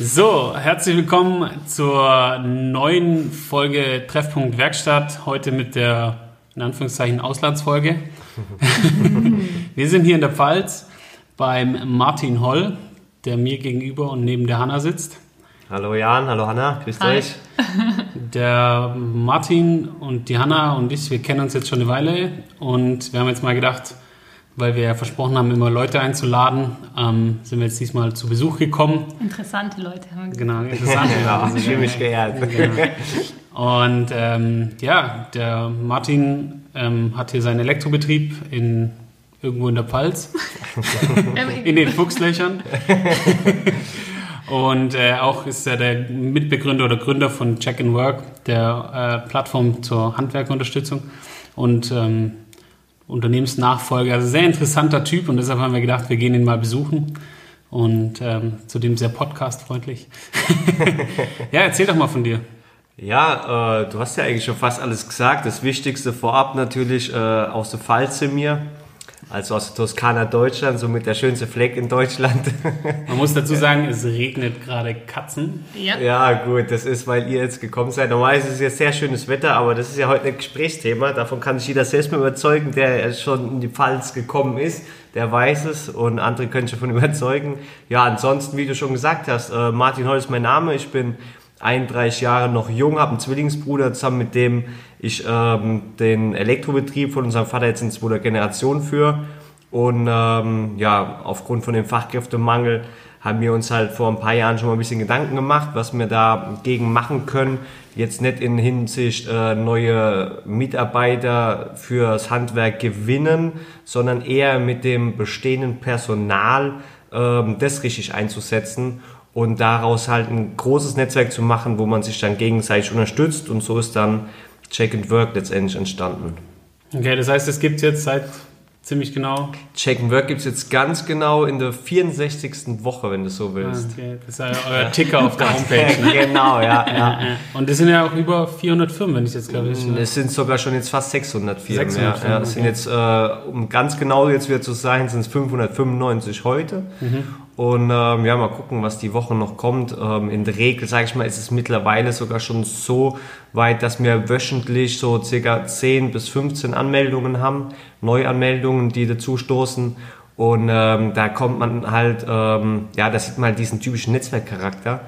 So, herzlich willkommen zur neuen Folge Treffpunkt Werkstatt. Heute mit der, in Anführungszeichen, Auslandsfolge. Wir sind hier in der Pfalz beim Martin Holl, der mir gegenüber und neben der Hanna sitzt. Hallo Jan, hallo Hanna, grüßt Hi. euch. Der Martin und die Hanna und ich, wir kennen uns jetzt schon eine Weile und wir haben jetzt mal gedacht, weil wir ja versprochen haben, immer Leute einzuladen, ähm, sind wir jetzt diesmal zu Besuch gekommen. Interessante Leute haben wir gesagt. Genau, interessant. Ja, ich fühle mich geehrt. Genau. Und ähm, ja, der Martin ähm, hat hier seinen Elektrobetrieb in irgendwo in der Pfalz, in den Fuchslöchern. Und äh, auch ist er der Mitbegründer oder Gründer von Check and Work, der äh, Plattform zur Handwerkerunterstützung und ähm, Unternehmensnachfolger. Also sehr interessanter Typ und deshalb haben wir gedacht, wir gehen ihn mal besuchen. Und ähm, zudem sehr podcastfreundlich. ja, erzähl doch mal von dir. Ja, äh, du hast ja eigentlich schon fast alles gesagt. Das Wichtigste vorab natürlich äh, aus der Pfalz mir. Also aus der Toskana Deutschland, somit der schönste Fleck in Deutschland. Man muss dazu sagen, es regnet gerade Katzen. Ja. ja, gut, das ist, weil ihr jetzt gekommen seid. Normalerweise ist es ja sehr schönes Wetter, aber das ist ja heute ein Gesprächsthema. Davon kann sich jeder selbst mal überzeugen, der schon in die Pfalz gekommen ist. Der weiß es und andere können sich davon überzeugen. Ja, ansonsten, wie du schon gesagt hast, äh, Martin Holl ist mein Name. Ich bin 31 Jahre noch jung, habe einen Zwillingsbruder, zusammen mit dem ich ähm, den Elektrobetrieb von unserem Vater jetzt in zweiter Generation führe. Und ähm, ja, aufgrund von dem Fachkräftemangel haben wir uns halt vor ein paar Jahren schon mal ein bisschen Gedanken gemacht, was wir dagegen machen können. Jetzt nicht in Hinsicht äh, neue Mitarbeiter fürs Handwerk gewinnen, sondern eher mit dem bestehenden Personal ähm, das richtig einzusetzen und daraus halt ein großes Netzwerk zu machen, wo man sich dann gegenseitig unterstützt und so ist dann Check and Work letztendlich entstanden. Okay, das heißt, es gibt jetzt seit ziemlich genau. Check and Work gibt es jetzt ganz genau in der 64. Woche, wenn du so Ah, willst. Okay, das ist ja euer Ticker auf der Homepage. Ne? genau, ja. ja. Und das sind ja auch über 400 Firmen, wenn ich jetzt glaube ich. Es sind sogar schon jetzt fast 600 Firmen. 600 ja. Firmen, ja, es sind okay. jetzt, äh, um ganz genau jetzt wieder zu sein, sind es 595 heute. Mhm. Und ähm, ja, mal gucken, was die Woche noch kommt. Ähm, in der Regel, sage ich mal, ist es mittlerweile sogar schon so weit, dass wir wöchentlich so circa 10 bis 15 Anmeldungen haben, Neuanmeldungen, die dazu stoßen. Und ähm, da kommt man halt, ähm, ja, da sieht man halt diesen typischen Netzwerkcharakter,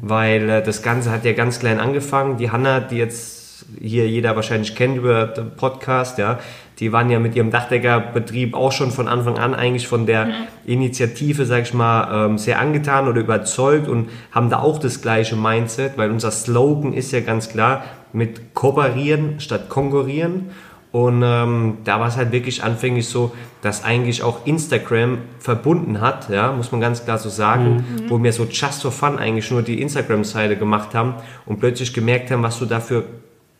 weil äh, das Ganze hat ja ganz klein angefangen. Die Hanna, die jetzt hier jeder wahrscheinlich kennt über den Podcast, ja, die waren ja mit ihrem Dachdeckerbetrieb auch schon von Anfang an eigentlich von der Initiative, sag ich mal, ähm, sehr angetan oder überzeugt und haben da auch das gleiche Mindset, weil unser Slogan ist ja ganz klar mit kooperieren statt konkurrieren. Und ähm, da war es halt wirklich anfänglich so, dass eigentlich auch Instagram verbunden hat, ja, muss man ganz klar so sagen, wo wir so just for fun eigentlich nur die Instagram-Seite gemacht haben und plötzlich gemerkt haben, was du da für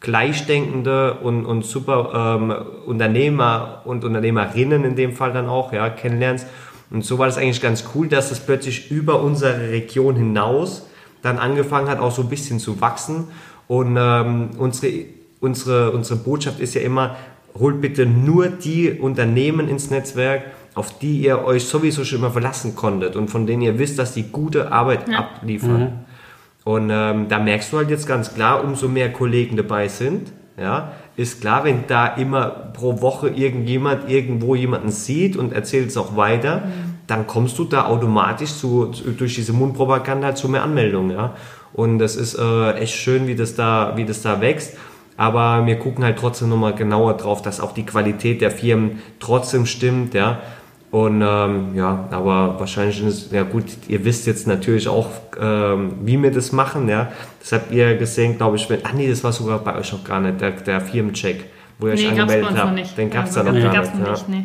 gleichdenkende und, und super ähm, Unternehmer und Unternehmerinnen in dem Fall dann auch ja, kennenlernst. Und so war das eigentlich ganz cool, dass das plötzlich über unsere Region hinaus dann angefangen hat, auch so ein bisschen zu wachsen. Und ähm, unsere, unsere, unsere Botschaft ist ja immer, holt bitte nur die Unternehmen ins Netzwerk, auf die ihr euch sowieso schon immer verlassen konntet und von denen ihr wisst, dass die gute Arbeit abliefern. Und ähm, da merkst du halt jetzt ganz klar, umso mehr Kollegen dabei sind, ja, ist klar, wenn da immer pro Woche irgendjemand irgendwo jemanden sieht und erzählt es auch weiter, dann kommst du da automatisch zu, zu, durch diese Mundpropaganda zu mehr Anmeldungen, ja. Und das ist äh, echt schön, wie das da, wie das da wächst. Aber wir gucken halt trotzdem nochmal genauer drauf, dass auch die Qualität der Firmen trotzdem stimmt, ja. Und ähm, ja, aber wahrscheinlich ist es, ja gut, ihr wisst jetzt natürlich auch, ähm, wie wir das machen, ja. Das habt ihr gesehen, glaube ich, wenn, ah nee, das war sogar bei euch noch gar nicht, der, der Firmencheck, wo ihr euch Nee, bei angemeldet habt. nicht. Den gab's da Also, noch den gar gab's nicht, noch ja. nicht, nee.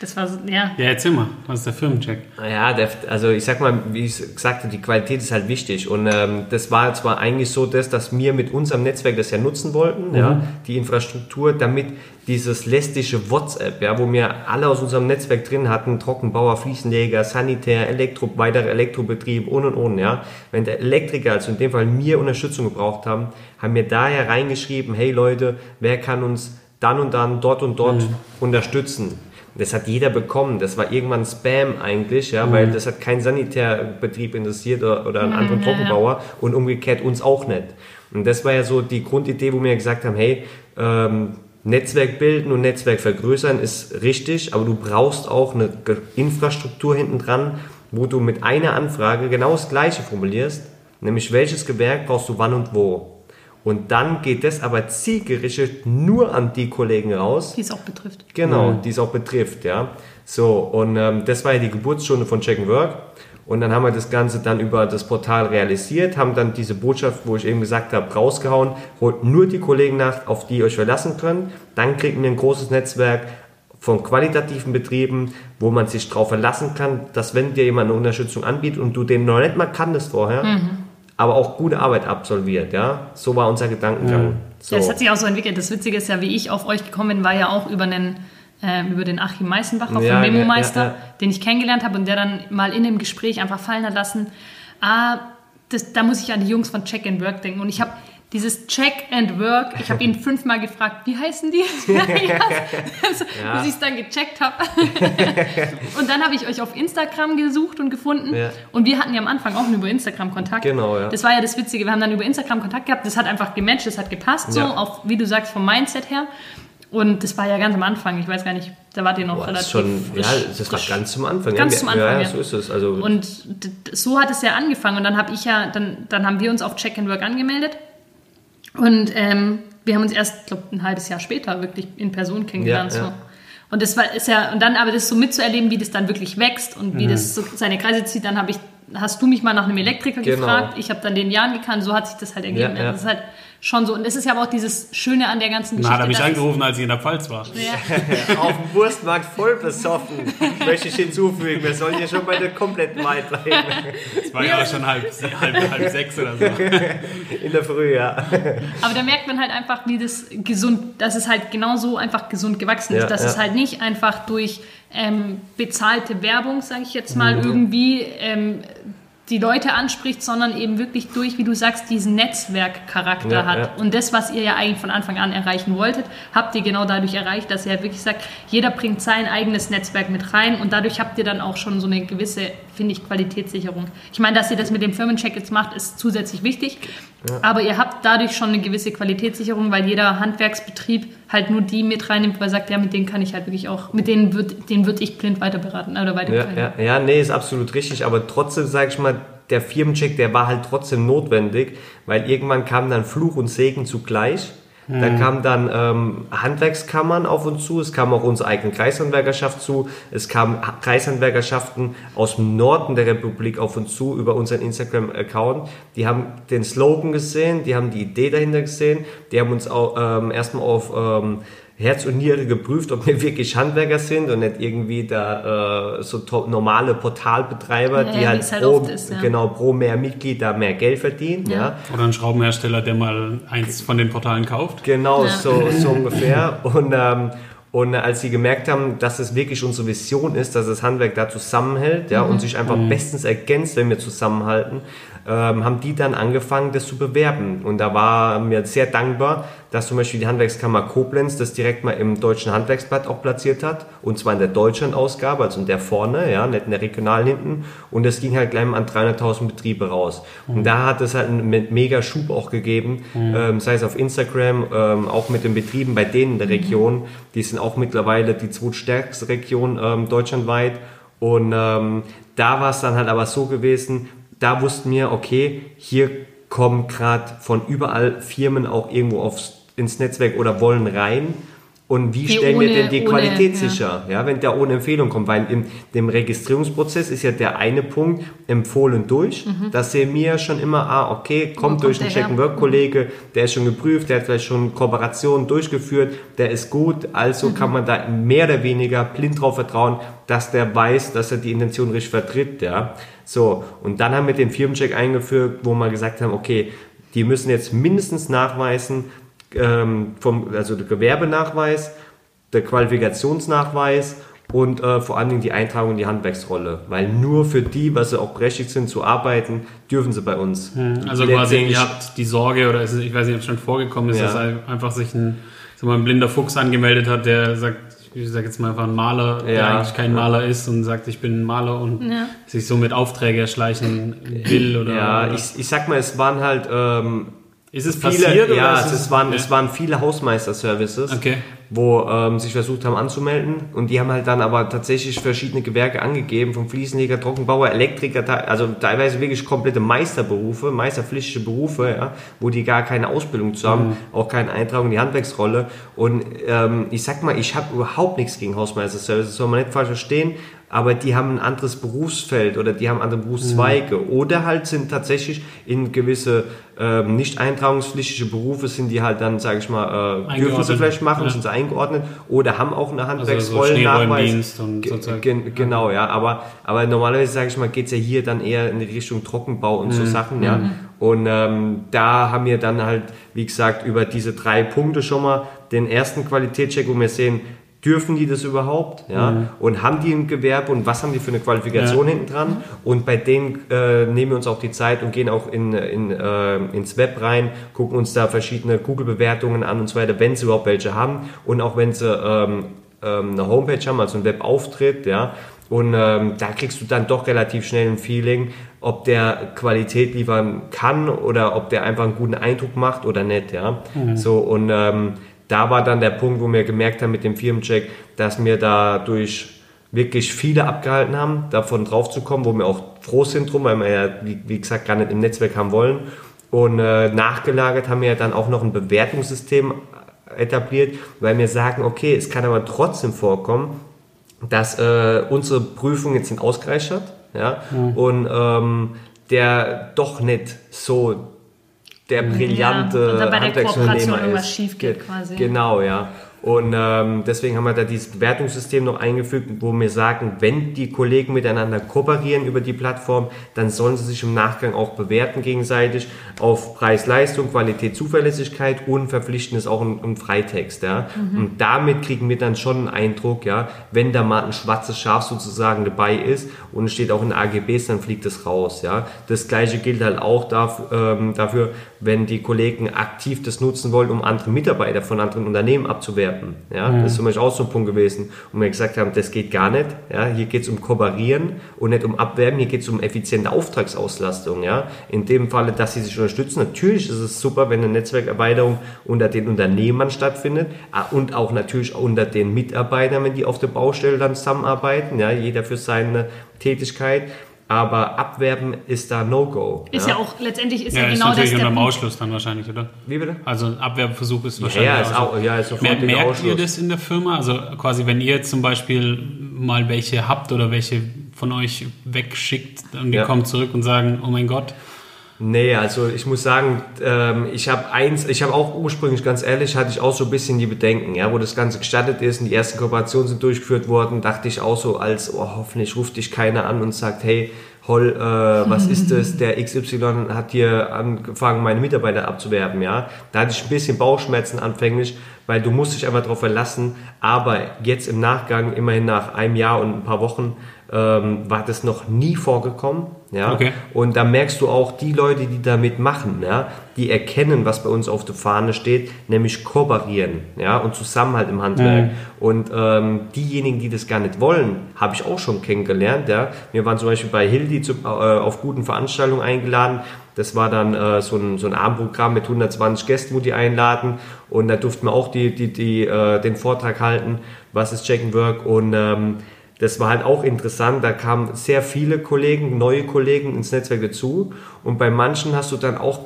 Das war so, ja. Ja, erzähl mal, was ist der Firmencheck? Ja, der, also ich sag mal, wie ich gesagt habe, die Qualität ist halt wichtig. Und ähm, das war zwar eigentlich so, das, dass wir mit unserem Netzwerk das ja nutzen wollten, ja, die Infrastruktur, damit dieses lästige WhatsApp, ja, wo wir alle aus unserem Netzwerk drin hatten, Trockenbauer, Fliesenleger, Sanitär, Elektro, weitere Elektrobetrieb und und und, ja. Wenn der Elektriker, also in dem Fall mir Unterstützung gebraucht haben, haben wir daher reingeschrieben, hey Leute, wer kann uns dann und dann dort und dort unterstützen? Das hat jeder bekommen. Das war irgendwann Spam eigentlich, ja, weil das hat kein Sanitärbetrieb interessiert oder, oder einen anderen ja, ja. Trockenbauer und umgekehrt uns auch nicht. Und das war ja so die Grundidee, wo wir gesagt haben, hey, ähm, Netzwerk bilden und Netzwerk vergrößern ist richtig, aber du brauchst auch eine Infrastruktur hinten dran, wo du mit einer Anfrage genau das Gleiche formulierst, nämlich welches Gewerk brauchst du wann und wo. Und dann geht das aber zielgerichtet nur an die Kollegen raus, Die es auch betrifft. Genau, die es auch betrifft, ja. So, und ähm, das war ja die Geburtsstunde von Check and Work. Und dann haben wir das Ganze dann über das Portal realisiert, haben dann diese Botschaft, wo ich eben gesagt habe, rausgehauen, holt nur die Kollegen nach, auf die ihr euch verlassen könnt. Dann kriegen wir ein großes Netzwerk von qualitativen Betrieben, wo man sich darauf verlassen kann, dass wenn dir jemand eine Unterstützung anbietet und du den noch nicht mal kanntest vorher, aber auch gute Arbeit absolviert, ja. So war unser Gedankengang. So. Ja, das hat sich auch so entwickelt. Das Witzige ist ja, wie ich auf euch gekommen bin, war ja auch über einen ähm, über den Achim Meißenbacher Ja, vom ja, Memo-Meister, ja, ja. den ich kennengelernt habe und der dann mal in dem Gespräch einfach fallen hat lassen, ah, das, da muss ich an die Jungs von Check and Work denken. Und ich habe dieses Check and Work, ich habe ihn fünfmal gefragt, wie heißen die? ja, also, Ja. Bis ich es dann gecheckt habe. und dann habe ich euch auf Instagram gesucht und gefunden. Ja. Und wir hatten ja am Anfang auch nur über Instagram Kontakt. Genau, ja. Das war ja das Witzige. Wir haben dann über Instagram Kontakt gehabt. Das hat einfach gematcht, das hat gepasst, so, Ja. auch wie du sagst, vom Mindset her. Und das war ja ganz am Anfang. Ich weiß gar nicht, da wart ihr noch Boah, relativ schon, frisch. ja, das war ganz zum Anfang. Ganz ja, zum Anfang, Ja, ja. so ist es. Also, Und so hat es ja angefangen. Und dann habe ich ja, dann, dann haben wir uns auf Check and Work angemeldet. Und ähm, wir haben uns erst, glaube ein halbes Jahr später wirklich in Person kennengelernt. Ja, ja. So. Und das war ist ja, und dann aber das so mitzuerleben, wie das dann wirklich wächst und Mhm. wie das so seine Kreise zieht, dann habe ich, hast du mich mal nach einem Elektriker Genau. gefragt, ich habe dann den Jan gekannt, so hat sich das halt ergeben. Ja, ja. Das ist halt schon so. Und das ist ja aber auch dieses Schöne an der ganzen Na, Geschichte. hat er mich dass es- angerufen, als ich in der Pfalz war. Ja. auf dem Wurstmarkt voll besoffen, möchte ich hinzufügen. Wir sollen hier schon bei der kompletten Wahrheit bleiben. Es war ja auch schon halb, halb, halb sechs oder so. In der Früh, ja. Aber da merkt man halt einfach, wie das gesund, dass es halt genau so einfach gesund gewachsen ist. Ja, dass ja. es halt nicht einfach durch ähm, bezahlte Werbung, sage ich jetzt mal, Mhm. irgendwie ähm, die Leute anspricht, sondern eben wirklich durch, wie du sagst, diesen Netzwerkcharakter Ja, hat. ja. Und das, was ihr ja eigentlich von Anfang an erreichen wolltet, habt ihr genau dadurch erreicht, dass ihr wirklich sagt, jeder bringt sein eigenes Netzwerk mit rein und dadurch habt ihr dann auch schon so eine gewisse, finde ich, Qualitätssicherung. Ich meine, dass ihr das mit dem Firmencheck jetzt macht, ist zusätzlich wichtig, aber ihr habt dadurch schon eine gewisse Qualitätssicherung, weil jeder Handwerksbetrieb halt nur die mit reinnimmt, weil er sagt, ja, mit denen kann ich halt wirklich auch, mit denen wird, den würde ich blind weiter beraten oder Ja, weiterberaten. ja, ja, nee, ist absolut richtig, aber trotzdem, sag ich mal, der Firmencheck, der war halt trotzdem notwendig, weil irgendwann kam dann Fluch und Segen zugleich. Da kamen dann ähm, Handwerkskammern auf uns zu, es kam auch unsere eigene Kreishandwerkerschaft zu, es kamen Ha- Kreishandwerkerschaften aus dem Norden der Republik auf uns zu über unseren Instagram-Account. Die haben den Slogan gesehen, die haben die Idee dahinter gesehen, die haben uns auch ähm, erstmal auf ähm, Herz und Niere geprüft, ob wir wirklich Handwerker sind und nicht irgendwie da äh, so normale Portalbetreiber, Ja, die halt, halt pro, ist, ja. genau pro mehr Mitglieder mehr Geld verdienen. Ja. Ja. Oder ein Schraubenhersteller, der mal eins von den Portalen kauft. Genau, Ja. so, so ungefähr. Und, ähm, und als sie gemerkt haben, dass es wirklich unsere Vision ist, dass das Handwerk da zusammenhält ja, und sich einfach bestens ergänzt, wenn wir zusammenhalten, ähm, haben die dann angefangen, das zu bewerben. Und da war mir sehr dankbar, dass zum Beispiel die Handwerkskammer Koblenz das direkt mal im Deutschen Handwerksblatt auch platziert hat. Und zwar in der Deutschland-Ausgabe, also in der vorne, ja, nicht in der regionalen hinten. Und das ging halt gleich mal an 300.000 Betriebe raus. Und da hat es halt einen me- mega Schub auch gegeben, ähm, sei es auf Instagram, ähm, auch mit den Betrieben bei denen in der Region. Die sind auch mittlerweile die zweitstärkste Region ähm, deutschlandweit. Und ähm, da war es dann halt aber so gewesen, da wussten wir, okay, hier kommen gerade von überall Firmen auch irgendwo aufs, ins Netzwerk oder wollen rein. Und wie Die stellen wir denn die ohne, Qualität sicher? Ja, wenn der ohne Empfehlung kommt, weil in dem Registrierungsprozess ist ja der eine Punkt empfohlen durch. Das sehen wir ja schon immer, ah, okay, kommt kommt durch einen? Check-and-Work-Kollege, der ist schon geprüft, der hat vielleicht schon Kooperationen durchgeführt, der ist gut, also kann man da mehr oder weniger blind drauf vertrauen, dass der weiß, dass er die Intention richtig vertritt, ja. So, und dann haben wir den Firmencheck eingeführt, wo wir gesagt haben, okay, die müssen jetzt mindestens nachweisen, ähm, vom, also der Gewerbenachweis, der Qualifikationsnachweis und äh, vor allen Dingen die Eintragung in die Handwerksrolle. Weil nur für die, was sie auch berechtigt sind zu arbeiten, dürfen sie bei uns. Also quasi, ihr habt die Sorge, oder ist es, ich weiß nicht, ob es schon vorgekommen ist, Ja. dass einfach sich ein, sag mal, ein blinder Fuchs angemeldet hat, der sagt, ich sag jetzt mal einfach ein Maler, der Ja. eigentlich kein Maler ist und sagt, ich bin ein Maler und Ja. sich somit Aufträge erschleichen will oder, Ja, oder ich, ich sag mal, es waren halt ähm, ist es viele, passiert oder ja, es, es, waren, ja. es waren viele Hausmeister-Services, Okay. wo ähm, sich versucht haben anzumelden und die haben halt dann aber tatsächlich verschiedene Gewerke angegeben, vom Fliesenleger, Trockenbauer, Elektriker, also teilweise wirklich komplette Meisterberufe, meisterpflichtige Berufe, ja, wo die gar keine Ausbildung zu haben, auch keine Eintragung in die Handwerksrolle und ähm, ich sag mal, ich habe überhaupt nichts gegen Hausmeister-Services, das soll man nicht falsch verstehen, aber die haben ein anderes Berufsfeld oder die haben andere Berufszweige oder halt sind tatsächlich in gewisse ähm, nicht eintragungspflichtige Berufe sind die halt dann, sage ich mal, äh, dürfen sie vielleicht machen, Ja. sind sie eingeordnet oder haben auch eine also so Handwerksrollennachweis. Ge- so Genau, ja, aber, aber normalerweise, sage ich mal, geht's ja hier dann eher in die Richtung Trockenbau und Mhm. so Sachen, ja. Und ähm, da haben wir dann halt, wie gesagt, über diese drei Punkte schon mal den ersten Qualitätscheck, wo wir sehen, dürfen die das überhaupt, ja, Mhm. und haben die ein Gewerbe und was haben die für eine Qualifikation hinten dran? Und bei denen äh, nehmen wir uns auch die Zeit und gehen auch in, in, äh, ins Web rein, gucken uns da verschiedene Google-Bewertungen an und so weiter, wenn sie überhaupt welche haben. Und auch wenn sie ähm, ähm, eine Homepage haben, also ein Webauftritt, ja, und ähm, da kriegst du dann doch relativ schnell ein Feeling, ob der Qualität liefern kann oder ob der einfach einen guten Eindruck macht oder nicht, ja. So und ähm, da war dann der Punkt, wo wir gemerkt haben mit dem Firmencheck, dass wir dadurch wirklich viele abgehalten haben, davon drauf zu kommen, wo wir auch froh sind drum, weil wir ja, wie, wie gesagt, gar nicht im Netzwerk haben wollen. Und äh, nachgelagert haben wir ja dann auch noch ein Bewertungssystem etabliert, weil wir sagen, okay, es kann aber trotzdem vorkommen, dass äh, unsere Prüfung jetzt nicht ausgereicht hat, ja, und ähm, der doch nicht so der brillante Ja, und dann bei der Kooperation irgendwas schief geht Ge- quasi. Genau, ja. Und ähm, deswegen haben wir da dieses Bewertungssystem noch eingefügt, wo wir sagen, wenn die Kollegen miteinander kooperieren über die Plattform, dann sollen sie sich im Nachgang auch bewerten gegenseitig auf Preis-Leistung, Qualität, Zuverlässigkeit und verpflichtend ist auch ein, ein Freitext. Ja. Mhm. Und damit kriegen wir dann schon einen Eindruck, ja, wenn da mal ein schwarzes Schaf sozusagen dabei ist und es steht auch in AGBs, dann fliegt es raus. Ja. Das gleiche gilt halt auch dafür, ähm, dafür, wenn die Kollegen aktiv das nutzen wollen, um andere Mitarbeiter von anderen Unternehmen abzuwerben. Ja, Das ist zum Beispiel auch so ein Punkt gewesen, wo wir gesagt haben, das geht gar nicht. Ja, hier geht es um Kooperieren und nicht um Abwerben, hier geht es um effiziente Auftragsauslastung. Ja. In dem Falle, dass sie sich unterstützen. Natürlich ist es super, wenn eine Netzwerkerweiterung unter den Unternehmern stattfindet und auch natürlich unter den Mitarbeitern, wenn die auf der Baustelle dann zusammenarbeiten. Ja, jeder für seine Tätigkeit. Aber Abwerben ist da No-Go. Ist ja auch, letztendlich ist ja, Ja, ist genau das natürlich der unter. Ausschluss dann wahrscheinlich, oder? Wie bitte? Also ein Abwehrversuch ist Ja, wahrscheinlich ja, ist auch. auch, ja, ist Mer sofort merkt Ausschluss. ihr das in der Firma? Also quasi, wenn ihr zum Beispiel mal welche habt oder welche von euch wegschickt und die Ja. kommen zurück und sagen, oh mein Gott, Nee, also ich muss sagen, ähm, ich habe eins, ich habe auch ursprünglich, ganz ehrlich, hatte ich auch so ein bisschen die Bedenken, ja, wo das Ganze gestartet ist und die ersten Kooperationen sind durchgeführt worden, dachte ich auch so als, oh, hoffentlich ruft dich keiner an und sagt, hey, Holl, äh, was ist das? Der XY hat hier angefangen, meine Mitarbeiter abzuwerben, ja. Da hatte ich ein bisschen Bauchschmerzen anfänglich, weil du musst dich einfach darauf verlassen. Aber jetzt im Nachgang, immerhin nach einem Jahr und ein paar Wochen, ähm, war das noch nie vorgekommen, ja. Okay. Und da merkst du auch, die Leute, die damit machen, ja, die erkennen, was bei uns auf der Fahne steht, nämlich kooperieren, ja, und Zusammenhalt im Handwerk. Und ähm, diejenigen, die das gar nicht wollen, habe ich auch schon kennengelernt, ja. Wir waren zum Beispiel bei Hildi zu, äh, auf guten Veranstaltungen eingeladen. Das war dann äh, so, ein, so ein Abendprogramm mit 120 Gästen, wo die einladen. Und da durften wir auch die, die, die, äh, den Vortrag halten, was ist Check and Work. Und ähm, das war halt auch interessant. Da kamen sehr viele Kollegen, neue Kollegen ins Netzwerk dazu. Und bei manchen hast du dann auch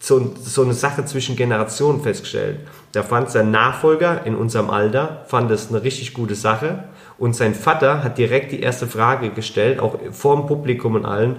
so, so eine Sache zwischen Generationen festgestellt. Da fand sein Nachfolger in unserem Alter, fand es eine richtig gute Sache. Und sein Vater hat direkt die erste Frage gestellt, auch vor dem Publikum und allen,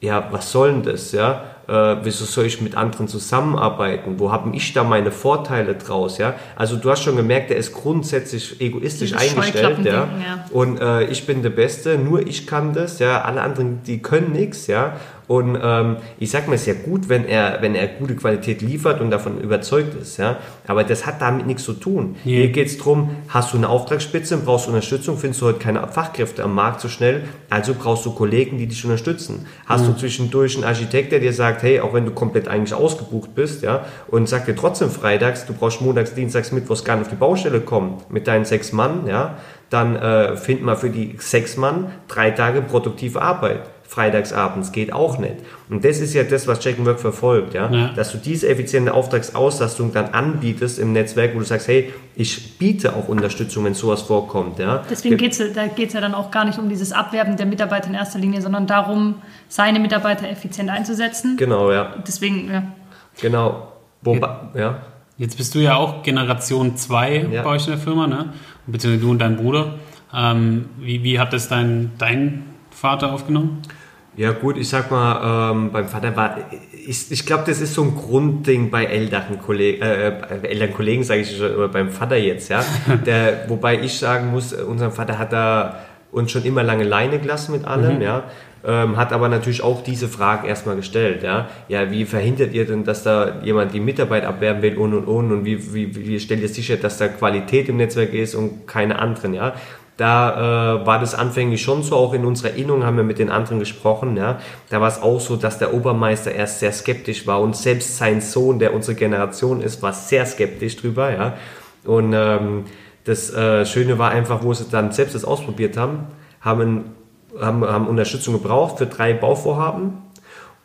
ja, was soll denn das, ja? Äh, wieso soll ich mit anderen zusammenarbeiten? Wo habe ich da meine Vorteile draus, ja? Also du hast schon gemerkt, er ist grundsätzlich egoistisch Dieses eingestellt, ja? Ja. Und äh, ich bin der Beste, nur ich kann das, ja? Alle anderen, die können nichts, ja? Und ähm, ich sag mal, es ist ja gut, wenn er, wenn er gute Qualität liefert und davon überzeugt ist, ja. Aber das hat damit nichts zu tun. Nee. Hier geht's drum, hast du eine Auftragsspitze, brauchst du Unterstützung, findest du heute keine Fachkräfte am Markt so schnell, also brauchst du Kollegen, die dich unterstützen. Hast du zwischendurch einen Architekt, der dir sagt, hey, auch wenn du komplett eigentlich ausgebucht bist, ja, und sagt dir trotzdem freitags, du brauchst montags, dienstags, mittwochs gar nicht auf die Baustelle kommen mit deinen sechs Mann, ja, dann äh, find mal für die sechs Mann drei Tage produktive Arbeit. Freitagsabends geht auch nicht. Und das ist ja das, was Check and Work verfolgt, ja? Ja. dass du diese effiziente Auftragsauslastung dann anbietest im Netzwerk, wo du sagst, hey, ich biete auch Unterstützung, wenn sowas vorkommt. Ja? Deswegen geht's, ja- da geht es ja dann auch gar nicht um dieses Abwerben der Mitarbeiter in erster Linie, sondern darum, seine Mitarbeiter effizient einzusetzen. Genau, ja, Deswegen, ja. genau. Wobei, ja. Jetzt bist du ja auch Generation 2 Ja. bei euch in der Firma, ne? Beziehungsweise du und dein Bruder. Ähm, wie, wie hat das dein, dein Vater aufgenommen? Ja gut, ich sag mal, ähm, beim Vater war, ich, ich glaube, das ist so ein Grundding bei älteren Kollegen, äh, bei älteren Kollegen sage ich schon, aber beim Vater jetzt, ja. Der, wobei ich sagen muss, unser Vater hat da uns schon immer lange Leine gelassen mit allem, ja. Ähm, hat aber natürlich auch diese Fragen erstmal gestellt, ja. Ja, wie verhindert ihr denn, dass da jemand die Mitarbeit abwerben will und und und und wie, wie, wie stellt ihr sicher, dass da Qualität im Netzwerk ist und keine anderen, ja. Da äh, war das anfänglich schon so, auch in unserer Erinnerung haben wir mit den anderen gesprochen, ja. Da war es auch so, dass der Obermeister erst sehr skeptisch war und selbst sein Sohn, der unsere Generation ist, war sehr skeptisch drüber, ja. Und ähm, das äh, Schöne war einfach, wo sie dann selbst das ausprobiert haben, haben, haben, haben Unterstützung gebraucht für drei Bauvorhaben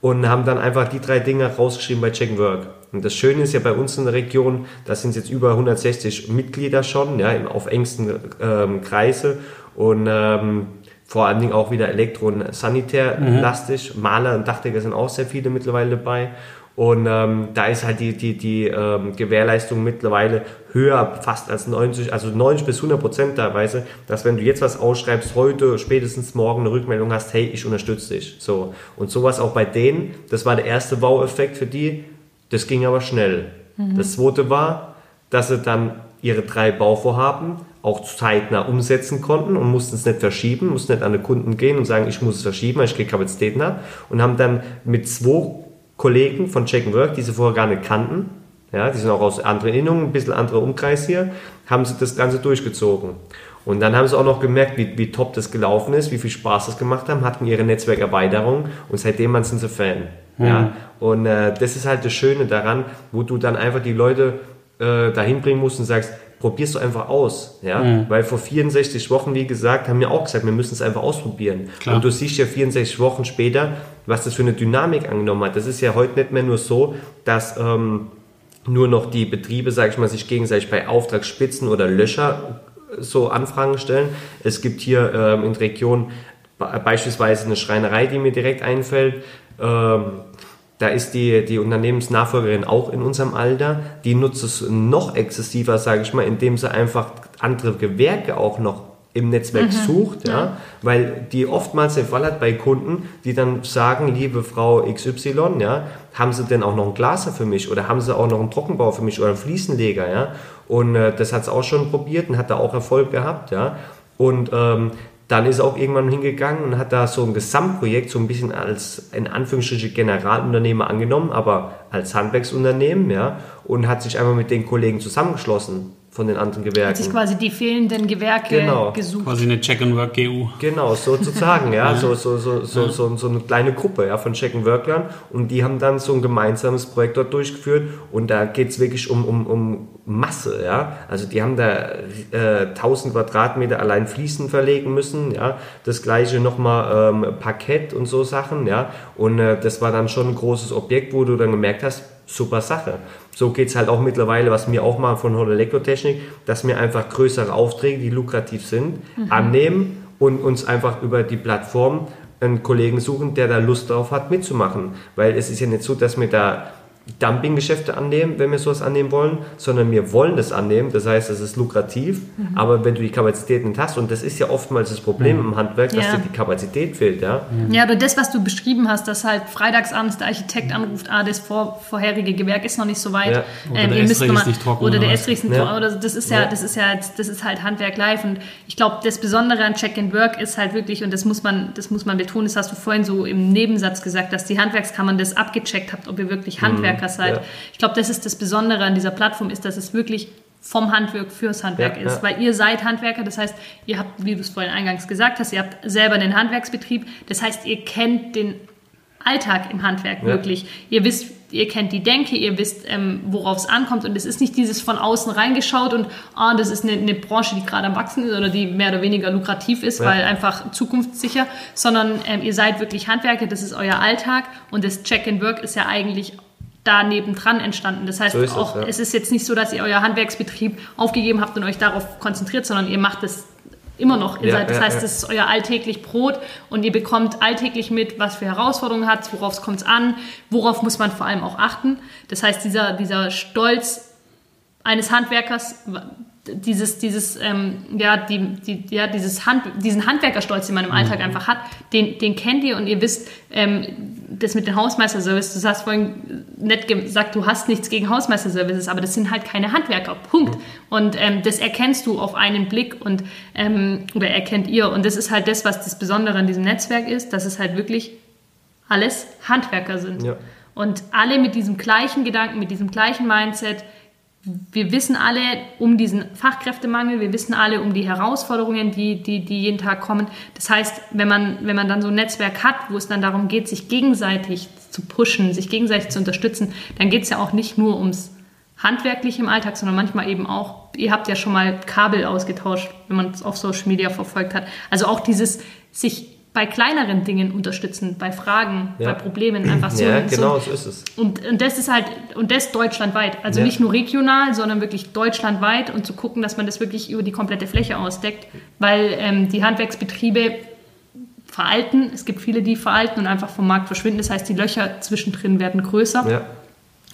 und haben dann einfach die drei Dinge rausgeschrieben bei Check Work. Und das Schöne ist ja bei uns in der Region, da sind jetzt über 160 Mitglieder schon, ja, auf engsten ähm, Kreise und ähm, vor allen Dingen auch wieder Elektro- und Sanitär-lastig. Maler und Dachdecker sind auch sehr viele mittlerweile dabei. Und ähm, da ist halt die, die, die ähm, Gewährleistung mittlerweile höher, fast als 90, also 90 bis 100 Prozent teilweise, dass wenn du jetzt was ausschreibst, heute, spätestens morgen eine Rückmeldung hast, hey, ich unterstütze dich. So. Und sowas auch bei denen, das war der erste Wow-Effekt für die, das ging aber schnell. Das zweite war, dass sie dann ihre drei Bauvorhaben auch zeitnah umsetzen konnten und mussten es nicht verschieben, mussten nicht an den Kunden gehen und sagen, ich muss es verschieben, weil ich keine Kapazitäten habe und haben dann mit zwei Kollegen von Check and Work, die sie vorher gar nicht kannten, ja, die sind auch aus anderen Innungen, ein bisschen anderer Umkreis hier, haben sie das Ganze durchgezogen. Und dann haben sie auch noch gemerkt, wie, wie top das gelaufen ist, wie viel Spaß das gemacht haben, hatten ihre Netzwerkerweiterung und seitdem sind sie Fan. Ja? Und äh, das ist halt das Schöne daran, wo du dann einfach die Leute äh, dahin bringen musst und sagst, probierst du einfach aus. Ja? Weil vor 64 Wochen, wie gesagt, haben wir auch gesagt, wir müssen es einfach ausprobieren. Klar. Und du siehst ja 64 Wochen später, was das für eine Dynamik angenommen hat. Das ist ja heute nicht mehr nur so, dass ähm, nur noch die Betriebe, sage ich mal, sich gegenseitig bei Auftragsspitzen oder Löcher äh, so Anfragen stellen. Es gibt hier ähm, in der Region be- beispielsweise eine Schreinerei, die mir direkt einfällt. Ähm, da ist die, die Unternehmensnachfolgerin auch in unserem Alter. Die nutzt es noch exzessiver, sage ich mal, indem sie einfach andere Gewerke auch noch im Netzwerk sucht, ja, weil die oftmals den Fall hat bei Kunden, die dann sagen, liebe Frau XY, ja, haben Sie denn auch noch ein Glaser für mich oder haben Sie auch noch einen Trockenbau für mich oder einen Fliesenleger, ja, und äh, das hat es auch schon probiert und hat da auch Erfolg gehabt, ja, und ähm, dann ist er auch irgendwann hingegangen und hat da so ein Gesamtprojekt so ein bisschen als in Anführungsstrichen Generalunternehmer angenommen, aber als Handwerksunternehmen, ja, und hat sich einfach mit den Kollegen zusammengeschlossen von den anderen Gewerken. Hat sich quasi die fehlenden Gewerke Genau. gesucht. Quasi eine Check-and-Work-GU. Genau, sozusagen, ja, so, so, so, so, so, so eine kleine Gruppe ja, von Check and Worklern und die haben dann so ein gemeinsames Projekt dort durchgeführt und da geht's wirklich um, um, um Masse, ja, also die haben da äh, 1000 Quadratmeter allein Fliesen verlegen müssen, ja, das gleiche nochmal ähm, Parkett und so Sachen, ja, und äh, das war dann schon ein großes Objekt, wo du dann gemerkt hast, super Sache. So geht's halt auch mittlerweile, was wir auch machen von Hol Elektrotechnik, dass wir einfach größere Aufträge, die lukrativ sind, annehmen und uns einfach über die Plattform einen Kollegen suchen, der da Lust drauf hat, mitzumachen. Weil es ist ja nicht so, dass wir da Dumpinggeschäfte annehmen, wenn wir sowas annehmen wollen, sondern wir wollen das annehmen. Das heißt, es ist lukrativ, Mhm. aber wenn du die Kapazität nicht hast, und das ist ja oftmals das Problem Mhm. im Handwerk, dass Ja. dir die Kapazität fehlt, ja. Ja, oder das, was du beschrieben hast, dass halt freitagsabends der Architekt anruft, ah, das vor, vorherige Gewerk ist noch nicht so weit. Ja. Oder Ähm, der müsst Estrich noch ist mal- nicht trocken Oder der. Estrich ist nicht Ja. trocken. Oder das ist ja, das ist ja, das ist halt Handwerk live. Und ich glaube, das Besondere an Check and Work ist halt wirklich, und das muss man, das muss man betonen, das hast du vorhin so im Nebensatz gesagt, dass die Handwerkskammern das abgecheckt habt, ob ihr wirklich Handwerker seid. ja. Ich glaube, das ist das Besondere an dieser Plattform, ist, dass es wirklich vom Handwerk fürs Handwerk Ja, ist. ja. Weil ihr seid Handwerker, das heißt, ihr habt, wie du es vorhin eingangs gesagt hast, ihr habt selber einen Handwerksbetrieb. Das heißt, ihr kennt den Alltag im Handwerk wirklich. Ihr wisst, ihr kennt die Denke, ihr wisst, ähm, worauf es ankommt. Und es ist nicht dieses von außen reingeschaut und ah, das ist eine, eine Branche, die gerade am Wachsen ist oder die mehr oder weniger lukrativ ist, Ja. weil einfach zukunftssicher, sondern ähm, ihr seid wirklich Handwerker, das ist euer Alltag und das Check and Work ist ja eigentlich da nebendran entstanden. Das heißt So es, auch, ja. es ist jetzt nicht so, dass ihr euer Handwerksbetrieb aufgegeben habt und euch darauf konzentriert, sondern ihr macht es immer noch. Ja, das ja, heißt, das ist euer alltäglich Brot und ihr bekommt alltäglich mit, was für Herausforderungen hat, worauf kommt es an, worauf muss man vor allem auch achten. Das heißt, dieser, dieser Stolz eines Handwerkers, dieses, dieses, ähm, ja, die, die, ja, dieses Hand, diesen Handwerkerstolz, den man im Alltag einfach hat, den, den kennt ihr und ihr wisst, ähm, das mit den Hausmeisterservices, du hast vorhin nett gesagt, du hast nichts gegen Hausmeisterservices, aber das sind halt keine Handwerker, Punkt. Und ähm, das erkennst du auf einen Blick und, ähm, oder erkennt ihr und das ist halt das, was das Besondere an diesem Netzwerk ist, dass es halt wirklich alles Handwerker sind. Ja. Und alle mit diesem gleichen Gedanken, mit diesem gleichen Mindset. Wir wissen alle um diesen Fachkräftemangel, wir wissen alle um die Herausforderungen, die, die, die jeden Tag kommen. Das heißt, wenn man, wenn man dann so ein Netzwerk hat, wo es dann darum geht, sich gegenseitig zu pushen, sich gegenseitig zu unterstützen, dann geht es ja auch nicht nur ums Handwerkliche im Alltag, sondern manchmal eben auch, ihr habt ja schon mal Kabel ausgetauscht, wenn man es auf Social Media verfolgt hat. Also auch dieses sich bei kleineren Dingen unterstützen, bei Fragen, Ja. bei Problemen einfach so. ja, so genau, so ist es. und, und das ist halt, und das deutschlandweit. Also Ja. nicht nur regional, sondern wirklich deutschlandweit und zu gucken, dass man das wirklich über die komplette Fläche ausdeckt, weil ähm, die Handwerksbetriebe veralten. Es gibt viele, die veralten und einfach vom Markt verschwinden. Das heißt, die Löcher zwischendrin werden größer. Ja.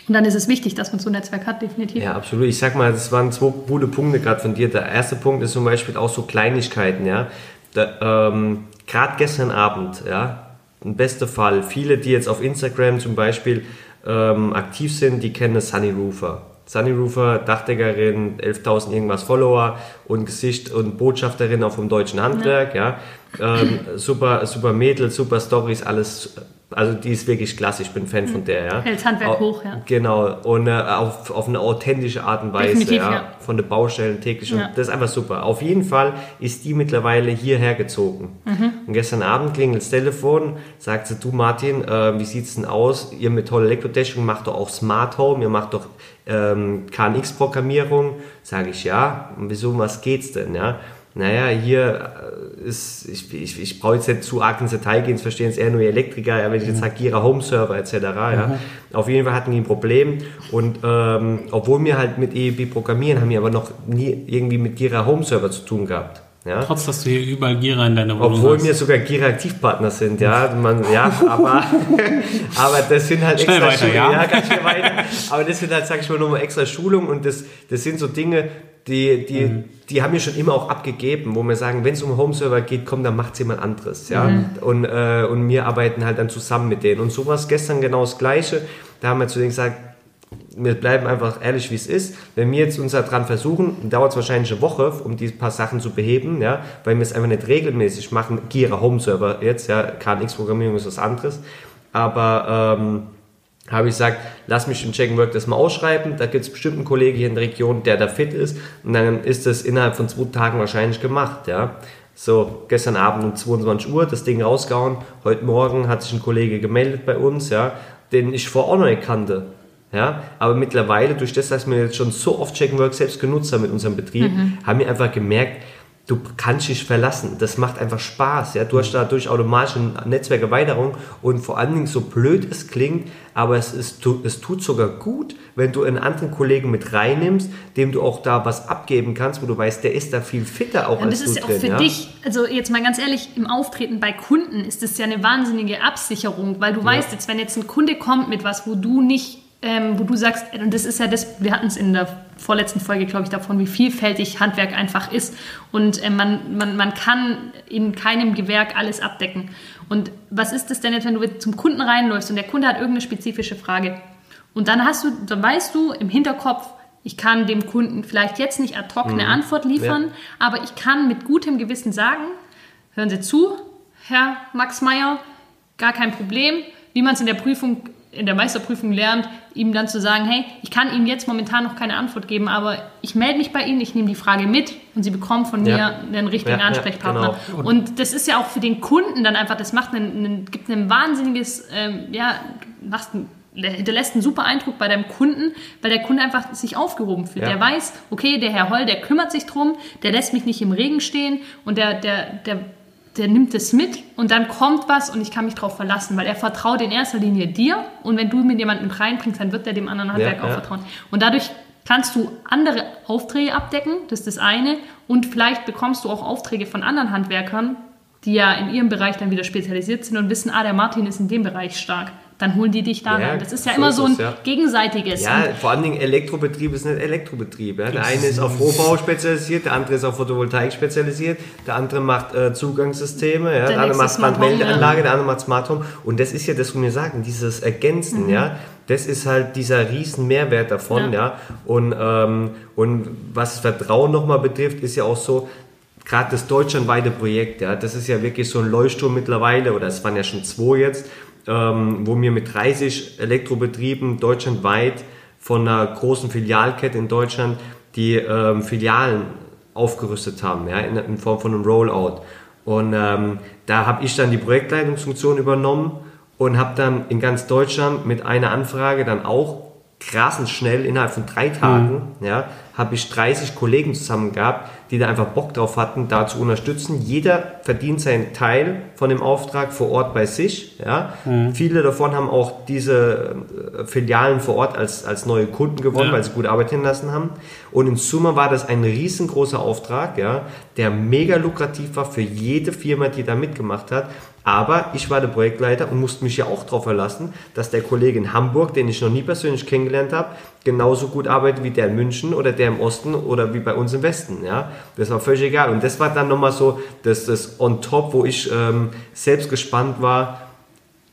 Und dann ist es wichtig, dass man so ein Netzwerk hat, definitiv. Ja, absolut. Ich sag mal, das waren zwei gute Punkte gerade von dir. Der erste Punkt ist zum Beispiel auch so Kleinigkeiten, ja. Da, ähm, gerade gestern Abend, ja, ein bester Fall. Viele, die jetzt auf Instagram zum Beispiel ähm, aktiv sind, die kennen Sunny Roofer. Sunny Roofer, Dachdeckerin, 11.000 irgendwas Follower und Gesicht und Botschafterin auch vom deutschen Handwerk, ja. Ähm, super, super Mädel, super Stories, alles. Also die ist wirklich klasse. Ich bin Fan von der, ja. Hält's Handwerk Au- hoch, ja. Genau, und äh, auf, auf eine authentische Art und Weise, Definitiv, ja, ja. von den Baustellen täglich. Und Ja. das ist einfach super. Auf jeden Fall ist die mittlerweile hierher gezogen. Mhm. Und gestern Abend klingelt das Telefon, sagt sie, du Martin, äh, wie sieht's denn aus? Ihr mit toller Elektrotechnik macht doch auch Smart Home, ihr macht doch ähm, KNX-Programmierung. Sage ich, ja. Und wieso, was geht's denn, ja? Naja, hier äh, ist, ich, ich, ich brauche jetzt nicht zu arg ins Detail gehen, es verstehen es eher nur Elektriker, ja, wenn ich jetzt sage, Gira Home Server etc. Ja. Auf jeden Fall hatten die ein Problem und ähm, obwohl wir halt mit EEB programmieren, haben wir aber noch nie irgendwie mit Gira Home Server zu tun gehabt. Ja. Trotz, dass du hier überall Gira in deiner Wohnung Obwohl hast. wir sogar Gira Aktivpartner sind, ja, man, ja, aber, aber das sind halt Schnell extra weiter, Schulungen, ja. ja, ganz schnell weiter. Aber das sind halt, sag ich mal, nochmal extra Schulungen und das, das sind so Dinge, die, die, Mhm. die haben wir schon immer auch abgegeben, wo wir sagen, wenn es um Home-Server geht, komm, dann macht's jemand anderes, ja. Mhm. Und, äh, und wir arbeiten halt dann zusammen mit denen. Und so war es gestern genau das Gleiche. Da haben wir zu denen gesagt, wir bleiben einfach ehrlich, wie es ist. Wenn wir jetzt uns daran versuchen, dauert es wahrscheinlich eine Woche, um die paar Sachen zu beheben, ja, weil wir es einfach nicht regelmäßig machen. Gira Home Server jetzt, ja, KNX-Programmierung ist was anderes. Aber ähm, habe ich gesagt, lass mich im Check Work das mal ausschreiben. Da gibt es bestimmt einen Kollegen hier in der Region, der da fit ist. Und dann ist das innerhalb von zwei Tagen wahrscheinlich gemacht, ja. So, gestern Abend um 22 Uhr das Ding rausgehauen. Heute Morgen hat sich ein Kollege gemeldet bei uns, ja, den ich vorher auch noch nicht kannte. Ja, aber mittlerweile, durch das, dass wir jetzt schon so oft Check Work selbst genutzt haben mit unserem Betrieb, haben wir einfach gemerkt, du kannst dich verlassen. Das macht einfach Spaß. Ja? Du hast dadurch automatisch eine Netzwerkerweiterung und vor allen Dingen, so blöd es klingt, aber es, ist, es tut sogar gut, wenn du einen anderen Kollegen mit reinnimmst, dem du auch da was abgeben kannst, wo du weißt, der ist da viel fitter auch Und als das du ist ja auch für ja? dich, also jetzt mal ganz ehrlich, im Auftreten bei Kunden ist das ja eine wahnsinnige Absicherung, weil du weißt jetzt, wenn jetzt ein Kunde kommt mit was, wo du nicht ähm, wo du sagst, und das ist ja das, wir hatten es in der vorletzten Folge, glaube ich, davon, wie vielfältig Handwerk einfach ist. Und äh, man, man, man kann in keinem Gewerk alles abdecken. Und was ist das denn jetzt, wenn du zum Kunden reinläufst und der Kunde hat irgendeine spezifische Frage? Und dann hast du, dann weißt du im Hinterkopf, ich kann dem Kunden vielleicht jetzt nicht ad hoc eine Mhm. Antwort liefern, Ja. aber ich kann mit gutem Gewissen sagen, hören Sie zu, Herr Max Meyer, gar kein Problem, wie man es in der Prüfung, in der Meisterprüfung lernt, ihm dann zu sagen, hey, ich kann Ihnen jetzt momentan noch keine Antwort geben, aber ich melde mich bei Ihnen, ich nehme die Frage mit und Sie bekommen von mir Ja. einen richtigen Ja, ja, Ansprechpartner. genau. Und das ist ja auch für den Kunden dann einfach, das macht einen, einen, gibt ein wahnsinniges, ähm, ja, machst ein, hinterlässt einen super Eindruck bei deinem Kunden, weil der Kunde einfach sich aufgehoben fühlt. Ja. Der weiß, okay, der Herr Holl, der kümmert sich drum, der lässt mich nicht im Regen stehen und der, der, der, der nimmt es mit und dann kommt was und ich kann mich darauf verlassen, weil er vertraut in erster Linie dir und wenn du mit jemandem reinbringst, dann wird er dem anderen Handwerk auch ja. vertrauen. Und dadurch kannst du andere Aufträge abdecken, das ist das eine, und vielleicht bekommst du auch Aufträge von anderen Handwerkern, die ja in ihrem Bereich dann wieder spezialisiert sind und wissen, ah, der Martin ist in dem Bereich stark. Dann holen die dich da Ja, rein. Das ist ja so immer ist so ein ja. gegenseitiges. Ja, vor allen Dingen Elektrobetrieb ist nicht Elektrobetrieb. Ja. Der eine ist auf Rohbau spezialisiert, der andere ist auf Photovoltaik spezialisiert, der andere macht äh, Zugangssysteme, ja. der, andere macht Smart Home, Brandmeldeanlage, der andere macht Smart Home. Und das ist ja das, was wir sagen, dieses Ergänzen, ja. Das ist halt dieser riesen Mehrwert davon, Ja. ja. Und, ähm, und was Vertrauen nochmal betrifft, ist ja auch so, gerade das deutschlandweite Projekt, ja, das ist ja wirklich so ein Leuchtturm mittlerweile, oder es waren ja schon zwei jetzt, ähm, wo wir mit 30 Elektrobetrieben deutschlandweit von einer großen Filialkette in Deutschland die ähm, Filialen aufgerüstet haben, ja, in, in Form von einem Rollout. Und ähm, da habe ich dann die Projektleitungsfunktion übernommen und habe dann in ganz Deutschland mit einer Anfrage dann auch krassend schnell innerhalb von drei Tagen, ja, habe ich 30 Kollegen zusammen gehabt, die da einfach Bock drauf hatten, da zu unterstützen. Jeder verdient seinen Teil von dem Auftrag vor Ort bei sich. Ja. Viele davon haben auch diese äh, Filialen vor Ort als, als neue Kunden gewonnen, Ja. weil sie gut arbeiten lassen haben. Und in Summe war das ein riesengroßer Auftrag, ja, der mega lukrativ war für jede Firma, die da mitgemacht hat. Aber ich war der Projektleiter und musste mich ja auch darauf verlassen, dass der Kollege in Hamburg, den ich noch nie persönlich kennengelernt habe, genauso gut arbeitet wie der in München oder der im Osten oder wie bei uns im Westen. Ja? Das war völlig egal. Und das war dann nochmal so das, das on top, wo ich ähm, selbst gespannt war,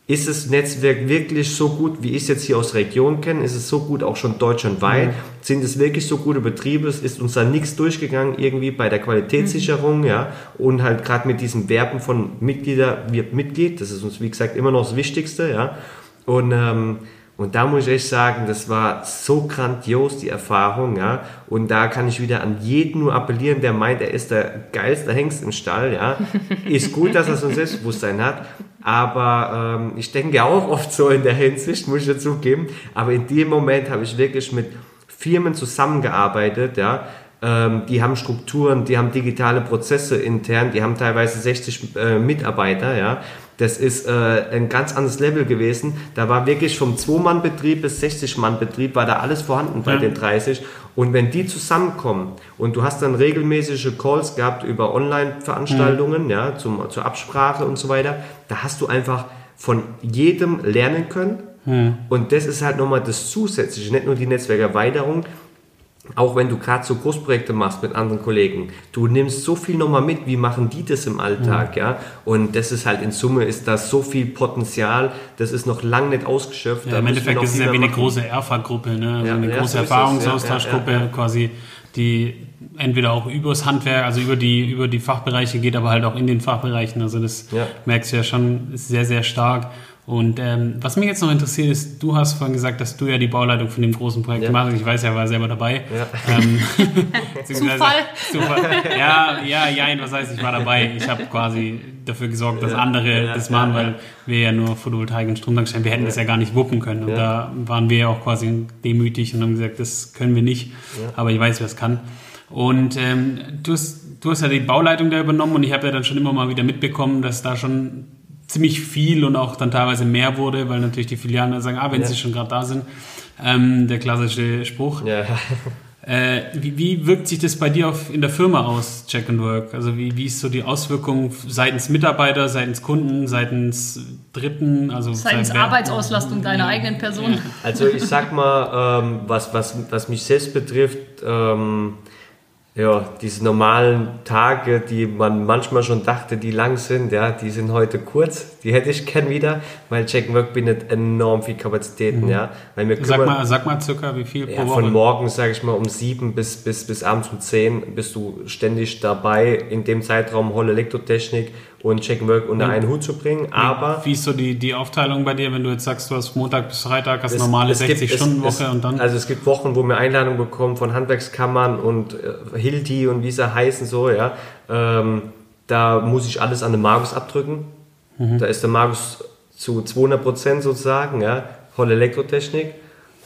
ist das Netzwerk wirklich so gut, wie ich es jetzt hier aus der Region kenne? Ist es so gut auch schon deutschlandweit? Sind es wirklich so gute Betriebe? Ist uns da nichts durchgegangen irgendwie bei der Qualitätssicherung, ja? Und halt gerade mit diesem Werben von Mitglieder wird Mitglied, das ist uns wie gesagt immer noch das Wichtigste, ja? Und ähm, und da muss ich echt sagen, das war so grandios, die Erfahrung, ja. Und da kann ich wieder an jeden nur appellieren, der meint, er ist der geilste Hengst im Stall, ja. Ist gut, dass er so ein Selbstbewusstsein hat. Aber ähm, ich denke auch oft so in der Hinsicht, muss ich dazu geben. Aber in dem Moment habe ich wirklich mit Firmen zusammengearbeitet, ja. Ähm, die haben Strukturen, die haben digitale Prozesse intern, die haben teilweise 60 äh, Mitarbeiter, ja. Das ist äh, ein ganz anderes Level gewesen. Da war wirklich vom 2-Mann-Betrieb bis 60-Mann-Betrieb, war da alles vorhanden bei Ja. den 30. Und wenn die zusammenkommen und du hast dann regelmäßige Calls gehabt über Online-Veranstaltungen, ja, zum, zur Absprache und so weiter, da hast du einfach von jedem lernen können. Und das ist halt nochmal das Zusätzliche, nicht nur die Netzwerkerweiterung, auch wenn du gerade so Großprojekte machst mit anderen Kollegen, du nimmst so viel nochmal mit, wie machen die das im Alltag, ja? Und das ist halt in Summe ist da so viel Potenzial, das ist noch lange nicht ausgeschöpft. Ja, Im Endeffekt noch ist es ja wie eine machen. große ERFA-Gruppe, ne? also Ja, eine ja, große Erfahrungsaustauschgruppe ja, ja, ja. quasi, die entweder auch übers Handwerk, also über die, über die Fachbereiche geht, aber halt auch in den Fachbereichen. Also das Ja. merkst merkst du ja schon ist sehr, sehr stark. Und ähm, was mich jetzt noch interessiert ist, du hast vorhin gesagt, dass du ja die Bauleitung von dem großen Projekt Ja. gemacht hast. Ich weiß ja, war selber dabei. Ja. Ähm, Zufall. Zufall. Ja, ja, ja, was heißt, ich war dabei. Ich habe quasi dafür gesorgt, dass Ja, andere ja, das machen, ja, weil wir ja nur Photovoltaik und Stromtank stellen. Wir hätten das ja gar nicht wuppen können. Und Ja. da waren wir ja auch quasi demütig und haben gesagt, das können wir nicht. Aber ich weiß, wer es kann. Und ähm, du, hast, du hast ja die Bauleitung da übernommen und ich habe ja dann schon immer mal wieder mitbekommen, dass da schon ziemlich viel und auch dann teilweise mehr wurde, weil natürlich die Filialen dann sagen, ah, wenn Ja. sie schon gerade da sind. Ähm, der klassische Spruch. Ja, Äh, wie, wie wirkt sich das bei dir auf, in der Firma aus, Check and Work? Also wie, wie ist so die Auswirkung seitens Mitarbeiter, seitens Kunden, seitens Dritten? Also Seitens seit- Arbeitsauslastung deiner eigenen Person. Also ich sag mal, ähm, was, was, was mich selbst betrifft, ähm, ja, diese normalen Tage, die man manchmal schon dachte, die lang sind, ja, die sind heute kurz. Die hätte ich gern wieder, weil Check Work bindet enorm viel Kapazitäten, ja. Weil wir Sag kümmern- mal, sag mal circa, wie viel ja, pro Woche? von morgens, sage ich mal, um sieben bis, bis, bis abends um zehn bist du ständig dabei, in dem Zeitraum Holle Elektrotechnik und Check and Work unter einen Hut zu bringen. Aber Wie ist so die, die Aufteilung bei dir, wenn du jetzt sagst, du hast Montag bis Freitag, hast Es- normale es gibt- 60-Stunden-Woche es- und dann? Also es gibt Wochen, wo wir Einladungen bekommen von Handwerkskammern und äh, Hilti und wie sie heißen so, ja. Ähm, da muss ich alles an den Markus abdrücken. Mhm. Da ist der Markus zu 200 Prozent sozusagen, ja. Voll Elektrotechnik.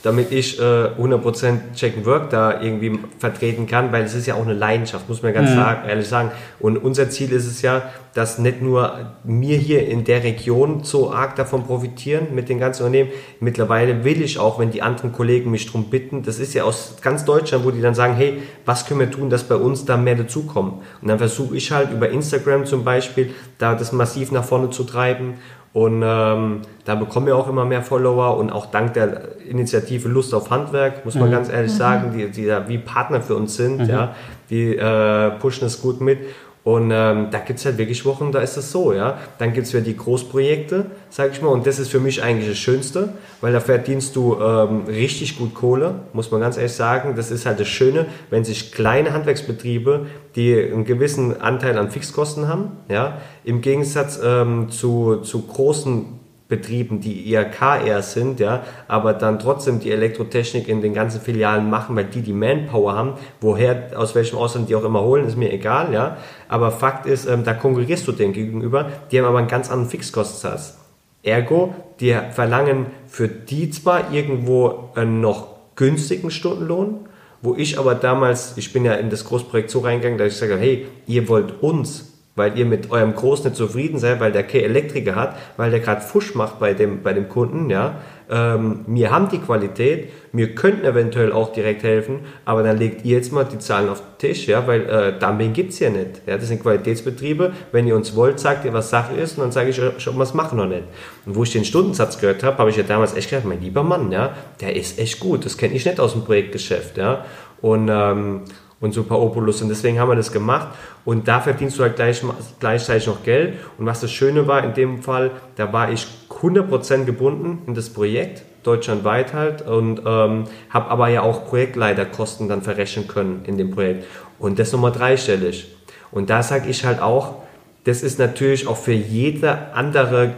Damit ich äh, 100% Check and Work da irgendwie vertreten kann, weil es ist ja auch eine Leidenschaft, muss man ganz sagen, ehrlich sagen. Und unser Ziel ist es ja, dass nicht nur wir hier in der Region so arg davon profitieren mit den ganzen Unternehmen. Mittlerweile will ich auch, wenn die anderen Kollegen mich darum bitten, das ist ja aus ganz Deutschland, wo die dann sagen, hey, was können wir tun, dass bei uns da mehr dazukommen? Und dann versuche ich halt über Instagram zum Beispiel, da das massiv nach vorne zu treiben. Und ähm, da bekommen wir auch immer mehr Follower und auch dank der Initiative Lust auf Handwerk, muss man ganz ehrlich sagen, die, die da wie Partner für uns sind, ja, die äh, pushen es gut mit. Und ähm, da gibt's halt wirklich Wochen, da ist es so, ja. Dann gibt's wieder die Großprojekte, sag ich mal, und das ist für mich eigentlich das Schönste, weil da verdienst du ähm, richtig gut Kohle, muss man ganz ehrlich sagen. Das ist halt das Schöne, wenn sich kleine Handwerksbetriebe, die einen gewissen Anteil an Fixkosten haben, ja, im Gegensatz ähm, zu, zu großen Betrieben, die eher sind, ja, aber dann trotzdem die Elektrotechnik in den ganzen Filialen machen, weil die die Manpower haben, woher, aus welchem Ausland die auch immer holen, ist mir egal, ja, aber Fakt ist, ähm, da konkurrierst du denen gegenüber, die haben aber einen ganz anderen Fixkostensatz. Ergo, die verlangen für die zwar irgendwo einen noch günstigen Stundenlohn, wo ich aber damals, ich bin ja in das Großprojekt so reingegangen, dass ich sage, hey, ihr wollt uns weil ihr mit eurem Groß nicht zufrieden seid, weil der kein Elektriker hat, weil der gerade Fusch macht bei dem, bei dem Kunden, ja. Ähm, wir haben die Qualität, wir könnten eventuell auch direkt helfen, aber dann legt ihr jetzt mal die Zahlen auf den Tisch, ja, weil äh, Dumping gibt's ja nicht. Ja, das sind Qualitätsbetriebe. Wenn ihr uns wollt, sagt ihr, was Sache ist, und dann sage ich euch, ob wir es machen oder nicht. Und wo ich den Stundensatz gehört habe, habe ich ja damals echt gedacht, mein lieber Mann, ja, der ist echt gut. Das kenne ich nicht aus dem Projektgeschäft, ja. Und ähm, und Super Opulus. Und deswegen haben wir das gemacht. Und da verdienst du halt gleich, gleichzeitig noch Geld. Und was das Schöne war in dem Fall, da war ich 100% gebunden in das Projekt, deutschlandweit halt. Und ähm, habe aber ja auch Projektleiterkosten dann verrechnen können in dem Projekt. Und das nochmal dreistellig. Und da sage ich halt auch, das ist natürlich auch für jede andere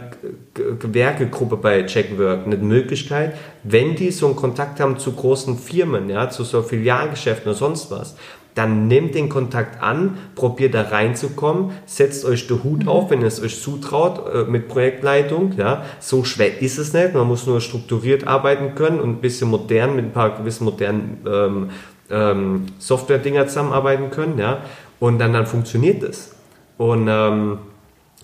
Gewerkegruppe bei Checkwork eine Möglichkeit, wenn die so einen Kontakt haben zu großen Firmen, ja, zu so Filialgeschäften oder sonst was, dann nehmt den Kontakt an, probiert da reinzukommen, setzt euch den Hut auf, wenn ihr es euch zutraut, äh, mit Projektleitung, ja. So schwer ist es nicht, man muss nur strukturiert arbeiten können und ein bisschen modern, mit ein paar gewissen modernen ähm, ähm, Software-Dinger zusammenarbeiten können, ja. Und dann, dann funktioniert es. Und, ähm,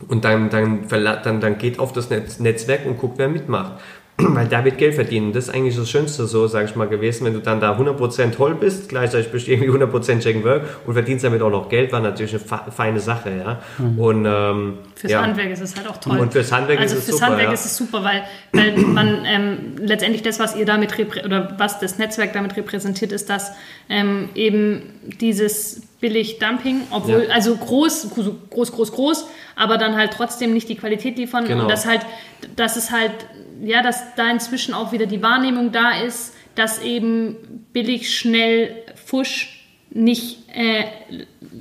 und dann, dann, dann, dann geht auf das Netz, Netzwerk und guckt, wer mitmacht. Weil da wird Geld verdienen. Das ist eigentlich das Schönste, so sage ich mal, gewesen. Wenn du dann da 100% toll bist, gleichzeitig bist du irgendwie 100% Check and Work und verdienst damit auch noch Geld, war natürlich eine feine Sache, ja. Und, ähm, Fürs ja. Handwerk ist es halt auch toll. Und fürs Handwerk also ist es fürs super, Handwerk ja. ist es super, weil, weil man ähm, letztendlich das, was ihr damit oder was das Netzwerk damit repräsentiert, ist, dass ähm, eben dieses Billig-Dumping, obwohl, Ja. also groß, groß, groß, groß, aber dann halt trotzdem nicht die Qualität liefern Genau. und das halt, dass es halt, ja, dass da inzwischen auch wieder die Wahrnehmung da ist, dass eben billig, schnell, fusch nicht äh,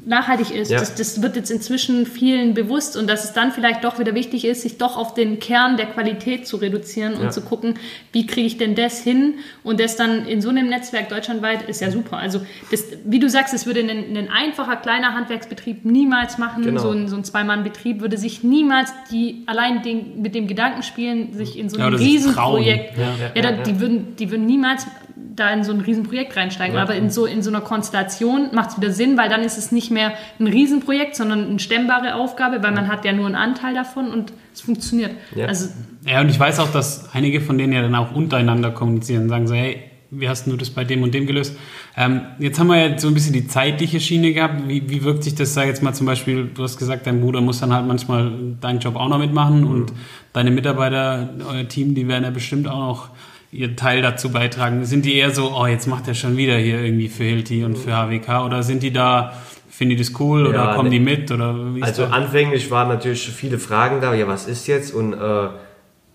nachhaltig ist. Ja. Das, das wird jetzt inzwischen vielen bewusst und dass es dann vielleicht doch wieder wichtig ist, sich doch auf den Kern der Qualität zu reduzieren und Ja. zu gucken, wie kriege ich denn das hin und das dann in so einem Netzwerk deutschlandweit ist ja super. Also das, wie du sagst, es würde ein, ein einfacher kleiner Handwerksbetrieb niemals machen. Genau. So ein, so ein Zwei-Mann-Betrieb würde sich niemals die allein den, mit dem Gedanken spielen, sich in so Ja, ein oder sich Riesenprojekt. Ja. Ja, da, Die, würden, die würden niemals da in so ein Riesenprojekt reinsteigen. Ja. Aber in so, in so einer Konstellation macht es wieder Sinn, weil dann ist es nicht mehr ein Riesenprojekt, sondern eine stemmbare Aufgabe, weil man hat ja nur einen Anteil davon und es funktioniert. Ja. Also Ja, und ich weiß auch, dass einige von denen ja dann auch untereinander kommunizieren und sagen so, hey, wie hast du das bei dem und dem gelöst? Ähm, jetzt haben wir ja so ein bisschen die zeitliche Schiene gehabt. Wie, wie wirkt sich das, sag jetzt mal zum Beispiel, du hast gesagt, dein Bruder muss dann halt manchmal deinen Job auch noch mitmachen mhm. und deine Mitarbeiter, euer Team, die werden ja bestimmt auch noch ihr Teil dazu beitragen. Sind die eher so, oh, jetzt macht er schon wieder hier irgendwie für Hilti und für HWK oder sind die da Finden die das cool oder ja, kommen die mit? Oder also anfänglich waren natürlich viele Fragen da, ja, was ist jetzt? Und äh,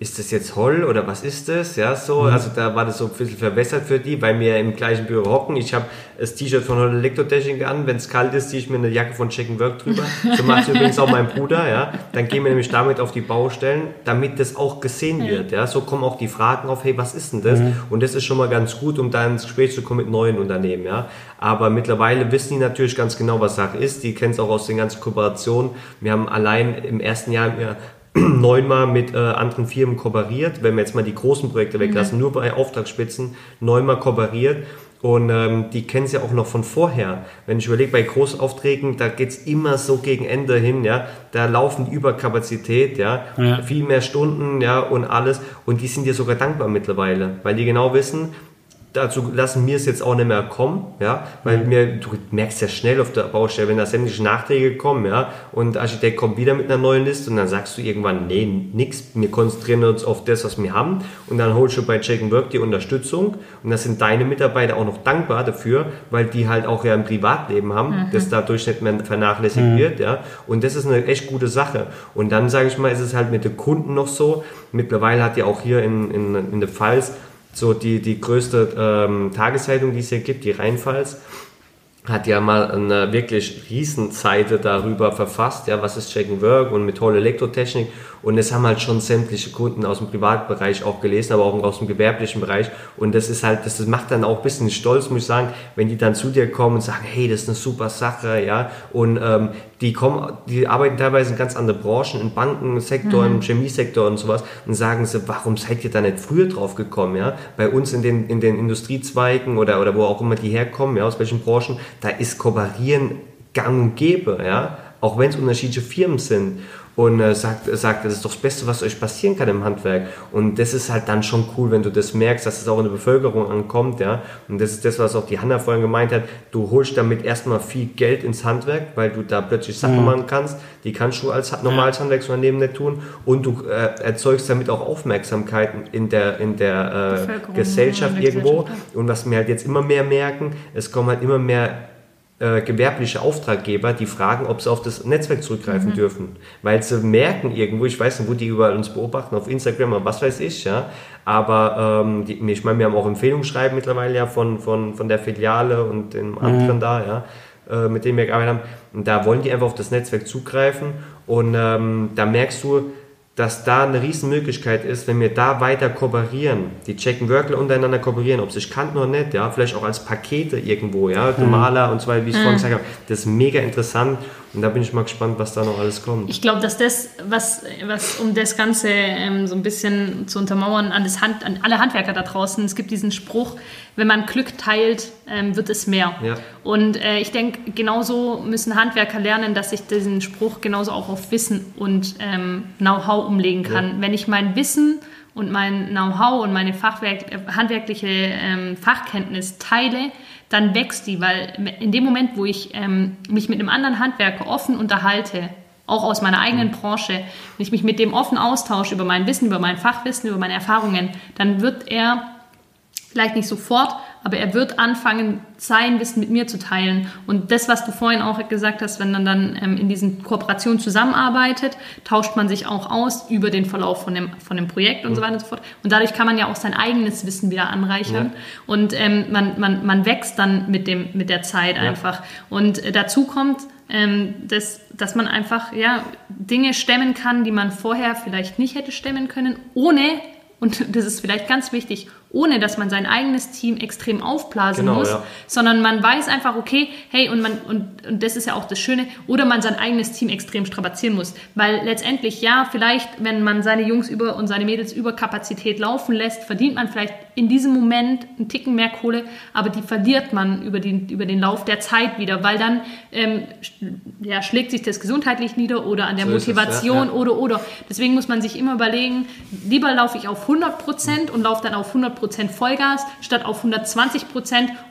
ist das jetzt Holl oder was ist das? Ja, so, mhm. also da war das so ein bisschen verbessert für die, weil wir im gleichen Büro hocken. Ich habe das T-Shirt von Holl Elektrotechnik an, wenn es kalt ist, ziehe ich mir eine Jacke von Check Work drüber. So macht übrigens auch mein Bruder, ja. Dann gehen wir nämlich damit auf die Baustellen, damit das auch gesehen wird, ja. So kommen auch die Fragen auf, hey, was ist denn das? Mhm. Und das ist schon mal ganz gut, um da ins Gespräch zu kommen mit neuen Unternehmen, ja. Aber mittlerweile wissen die natürlich ganz genau, was Sache ist. Die kennen es auch aus den ganzen Kooperationen. Wir haben allein im ersten Jahr neunmal mit äh, anderen Firmen kooperiert, wenn wir jetzt mal die großen Projekte mhm. weglassen, mhm. nur bei Auftragsspitzen neunmal kooperiert. Und ähm, die kennen sie ja auch noch von vorher. Wenn ich überlege, bei Großaufträgen, da geht's immer so gegen Ende hin, ja. Da laufen Überkapazität, ja? ja. Viel mehr Stunden, ja, und alles. Und die sind dir sogar dankbar mittlerweile, weil die genau wissen, dazu lassen wir es jetzt auch nicht mehr kommen, ja, weil mhm. mir, du merkst ja schnell auf der Baustelle, wenn da sämtliche Nachträge kommen, ja, und der Architekt kommt wieder mit einer neuen Liste und dann sagst du irgendwann, nee, nix, wir konzentrieren uns auf das, was wir haben. Und dann holst du bei Check and Work die Unterstützung. Und das sind deine Mitarbeiter auch noch dankbar dafür, weil die halt auch ja ein Privatleben haben, mhm. das dadurch nicht mehr vernachlässigt mhm. wird, ja, und das ist eine echt gute Sache. Und dann sage ich mal, ist es halt mit den Kunden noch so, mittlerweile hat ja auch hier in, in, in der Pfalz so die, die größte ähm, Tageszeitung, die es hier gibt, die Rheinpfalz, hat ja mal eine wirklich Riesenseite darüber verfasst, ja, was ist Check and Work und mit toller Elektrotechnik und das haben halt schon sämtliche Kunden aus dem Privatbereich auch gelesen, aber auch aus dem gewerblichen Bereich. Und das ist halt, das macht dann auch ein bisschen stolz, muss ich sagen, wenn die dann zu dir kommen und sagen, hey, das ist eine super Sache, ja. Und ähm, die kommen, die arbeiten teilweise in ganz anderen Branchen, im Bankensektor, mhm. im Chemiesektor und sowas und sagen sie, warum seid ihr da nicht früher drauf gekommen, ja? Bei uns in den, in den Industriezweigen oder, oder wo auch immer die herkommen, ja, aus welchen Branchen, da ist Kooperieren gang und gäbe, ja. Auch wenn es unterschiedliche Firmen sind und äh, sagt, sagt, das ist doch das Beste, was euch passieren kann im Handwerk. Und das ist halt dann schon cool, wenn du das merkst, dass es auch in der Bevölkerung ankommt, ja. Und das ist das, was auch die Hanna vorhin gemeint hat. Du holst damit erstmal viel Geld ins Handwerk, weil du da plötzlich Sachen mhm. machen kannst, die kannst du als normales Handwerksunternehmen nicht tun. Und du äh, erzeugst damit auch Aufmerksamkeit in der, in der äh, Gesellschaft irgendwo. Gesellschaft. Und was wir halt jetzt immer mehr merken, es kommen halt immer mehr äh, gewerbliche Auftraggeber, die fragen, ob sie auf das Netzwerk zurückgreifen mhm. dürfen. Weil sie merken irgendwo, ich weiß nicht, wo die überall uns beobachten, auf Instagram oder was weiß ich, ja. Aber ähm, die, ich meine, wir haben auch Empfehlungsschreiben mittlerweile ja von, von, von der Filiale und den anderen mhm. da, ja, äh, mit denen wir gearbeitet haben. Und da wollen die einfach auf das Netzwerk zugreifen. Und ähm, da merkst du, dass da eine Riesenmöglichkeit ist, wenn wir da weiter kooperieren, die checken Workler untereinander kooperieren, ob sie sich kannten oder nicht, ja, vielleicht auch als Pakete irgendwo, ja, mhm. Maler und zwar, wie ich mhm. vorhin gesagt habe, das ist mega interessant und da bin ich mal gespannt, was da noch alles kommt. Ich glaube, dass das, was, was um das Ganze ähm, so ein bisschen zu untermauern, an, das Hand, an alle Handwerker da draußen, es gibt diesen Spruch, wenn man Glück teilt, ähm, wird es mehr. Ja. Und äh, ich denke, genauso müssen Handwerker lernen, dass ich diesen Spruch genauso auch auf Wissen und ähm, Know-how umlegen kann. Ja. Wenn ich mein Wissen und mein Know-how und meine Fachwerk, handwerkliche ähm, Fachkenntnis teile, dann wächst die, weil in dem Moment, wo ich ähm, mich mit einem anderen Handwerker offen unterhalte, auch aus meiner eigenen Branche, wenn ich mich mit dem offen austausche über mein Wissen, über mein Fachwissen, über meine Erfahrungen, dann wird er vielleicht nicht sofort, aber er wird anfangen, sein Wissen mit mir zu teilen. Und das, was du vorhin auch gesagt hast, wenn man dann ähm, in diesen Kooperationen zusammenarbeitet, tauscht man sich auch aus über den Verlauf von dem, von dem Projekt und mhm. so weiter und so fort. Und dadurch kann man ja auch sein eigenes Wissen wieder anreichern. Ja. Und ähm, man, man, man wächst dann mit, dem, mit der Zeit ja. einfach. Und äh, dazu kommt, ähm, dass, dass man einfach ja, Dinge stemmen kann, die man vorher vielleicht nicht hätte stemmen können, ohne, und das ist vielleicht ganz wichtig, ohne dass man sein eigenes Team extrem aufblasen genau, muss, ja. sondern man weiß einfach, okay, hey, und man, und, und das ist ja auch das Schöne, oder man sein eigenes Team extrem strapazieren muss. Weil letztendlich, ja, vielleicht, wenn man seine Jungs über und seine Mädels über Kapazität laufen lässt, verdient man vielleicht in diesem Moment einen Ticken mehr Kohle, aber die verliert man über den, über den Lauf der Zeit wieder, weil dann ähm, ja, schlägt sich das gesundheitlich nieder oder an der so Motivation es, ja, oder oder. Deswegen muss man sich immer überlegen, lieber laufe ich auf 100 Prozent und laufe dann auf 100 100% Vollgas statt auf 120%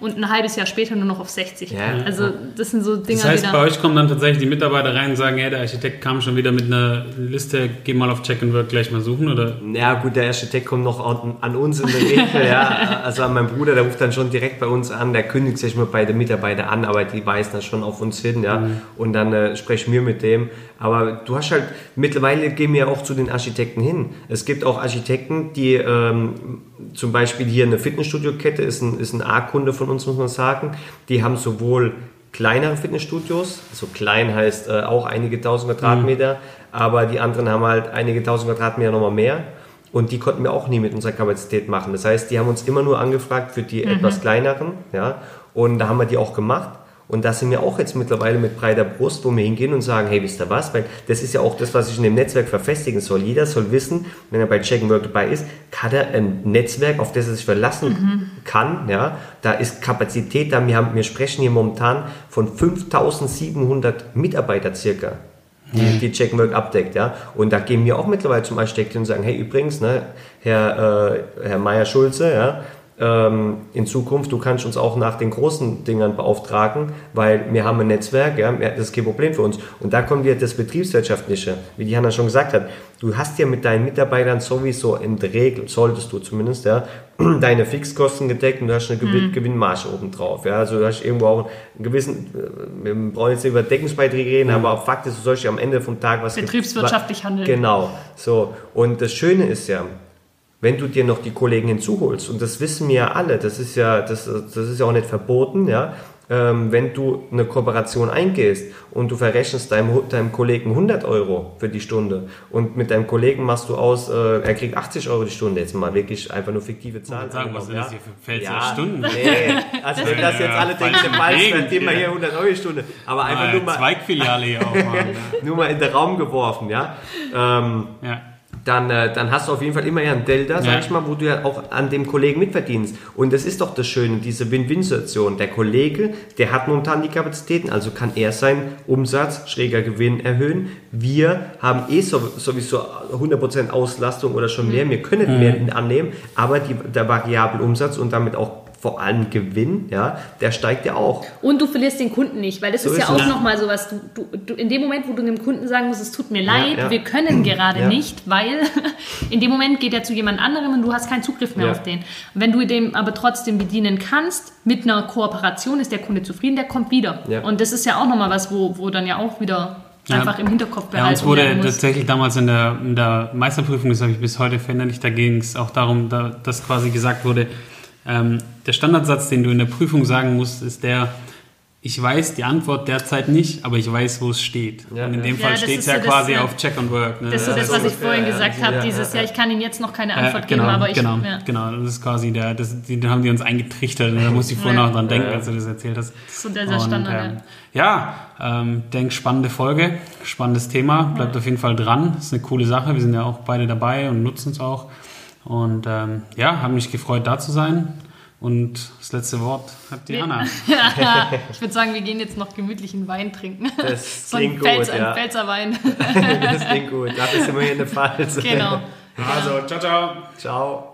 und ein halbes Jahr später nur noch auf 60%. Ja. Also das sind so Dinge, Das heißt, die bei euch kommen dann tatsächlich die Mitarbeiter rein und sagen, ja, der Architekt kam schon wieder mit einer Liste, geh mal auf Check and Work gleich mal suchen, oder? Ja, gut, der Architekt kommt noch an, an uns in der Regel, ja. Also an meinen Bruder, der ruft dann schon direkt bei uns an, der kündigt sich mal bei den Mitarbeitern an, aber die weisen dann schon auf uns hin, ja. Und dann äh, sprechen wir mit dem. Aber du hast halt, mittlerweile gehen wir auch zu den Architekten hin. Es gibt auch Architekten, die ähm, zum Beispiel hier eine Fitnessstudio-Kette ist ein, ist ein A-Kunde von uns, muss man sagen. Die haben sowohl kleinere Fitnessstudios, so klein heißt äh, auch einige tausend Quadratmeter, aber die anderen haben halt einige tausend Quadratmeter nochmal mehr. Und die konnten wir auch nie mit unserer Kapazität machen. Das heißt, die haben uns immer nur angefragt für die etwas kleineren, ja. Und da haben wir die auch gemacht. Und da sind wir auch jetzt mittlerweile mit breiter Brust, wo wir hingehen und sagen, hey, wisst ihr was? Weil das ist ja auch das, was ich in dem Netzwerk verfestigen soll. Jeder soll wissen, wenn er bei Check and Work dabei ist, hat er ein Netzwerk, auf das er sich verlassen kann. Ja, da ist Kapazität da. Wir, haben, wir sprechen hier momentan von 5700 Mitarbeiter circa. Die, die Check and Work abdeckt, ja. Und da gehen wir auch mittlerweile zum Architekten und sagen, hey, übrigens, ne, Herr, äh, Herr Meier-Schulze, ja, ähm, in Zukunft, du kannst uns auch nach den großen Dingern beauftragen, weil wir haben ein Netzwerk, ja, das ist kein Problem für uns. Und da kommt wieder das Betriebswirtschaftliche, wie die Hanna schon gesagt hat. Du hast ja mit deinen Mitarbeitern sowieso in der Regel, solltest du zumindest, ja, deine Fixkosten gedeckt und du hast eine Gewinn Gewinnmarge oben drauf. Ja, also du hast irgendwo auch einen gewissen, äh, wir brauchen jetzt nicht über Deckungsbeiträge reden, aber auch Fakt ist, du sollst ja am Ende vom Tag was Betriebswirtschaftlich handeln. Genau, so. Und das Schöne ist ja, wenn du dir noch die Kollegen hinzuholst, und das wissen wir ja alle, das ist ja, das, das ist ja auch nicht verboten, ja, ähm, wenn du eine Kooperation eingehst und du verrechnest deinem, deinem Kollegen 100 Euro für die Stunde und mit deinem Kollegen machst du aus, äh, er kriegt 80 Euro die Stunde, jetzt mal wirklich einfach nur fiktive Zahlen. sagen, was sind das hier für Pfälzer ja, Stunden? Nee, also wenn das jetzt alle denken, der Ball immer ja. hier 100 Euro die Stunde, aber einfach Mal nur mal, Zweigfiliale hier aufmachen. nur mal in den Raum geworfen, ja. Ähm, ja. Dann, äh, dann hast du auf jeden Fall immer ja ein Delta, sag Ja. ich mal, wo du ja auch an dem Kollegen mitverdienst. Und das ist doch das Schöne, diese Win-Win-Situation. Der Kollege, der hat momentan die Kapazitäten, also kann er seinen Umsatz, schräger Gewinn erhöhen. Wir haben eh so, sowieso 100% Auslastung oder schon mehr, wir können mehr annehmen, aber die, der variable Umsatz und damit auch vor allem Gewinn, ja, der steigt ja auch. Und du verlierst den Kunden nicht, weil das So ist ja auch nochmal sowas, du, du, du, in dem Moment, wo du dem Kunden sagen musst, es tut mir leid, ja. wir können gerade Ja. nicht, weil in dem Moment geht er zu jemand anderem und du hast keinen Zugriff mehr Ja. auf den. Wenn du dem aber trotzdem bedienen kannst, mit einer Kooperation ist der Kunde zufrieden, der kommt wieder. Ja. Und das ist ja auch nochmal was, wo, wo dann ja auch wieder Ja. einfach im Hinterkopf Ja, behalten uns wurde tatsächlich damals in der, in der Meisterprüfung, das habe ich bis heute verinnerlicht, da ging es auch darum, da, dass quasi gesagt wurde, ähm, der Standardsatz, den du in der Prüfung sagen musst, ist der, ich weiß die Antwort derzeit nicht, aber ich weiß, wo es steht. Ja, Und in ja. dem Ja, Fall das steht es ja so das, quasi ja. auf Check and Work. Ne? das ist so Ja, das, was ich vorhin ja. gesagt Ja, habe, ja, dieses, ja. ja, ich kann Ihnen jetzt noch keine Ja, Antwort genau, geben, aber ich... genau, Ja. genau, das ist quasi der, das, die haben die uns eingetrichtert und da musste ich vorhin Ja. auch dran denken, Ja. als du das erzählt hast. Das ist so der, der Und, Standard, ähm, ja, ähm, denk spannende Folge, spannendes Thema, bleibt auf jeden Fall dran. Ist eine coole Sache. Wir sind ja auch beide dabei und nutzen es auch. Und ähm, ja, habe mich gefreut, da zu sein. Und das letzte Wort hat Diana. ja. ich würde sagen, wir gehen jetzt noch gemütlichen Wein trinken. Das so ein, klingt Pfälz, gut, ein ja. Pfälzer Wein. Das klingt gut, dafür sind wir hier in der Pfalz. genau. Also, ciao, ciao. Ciao.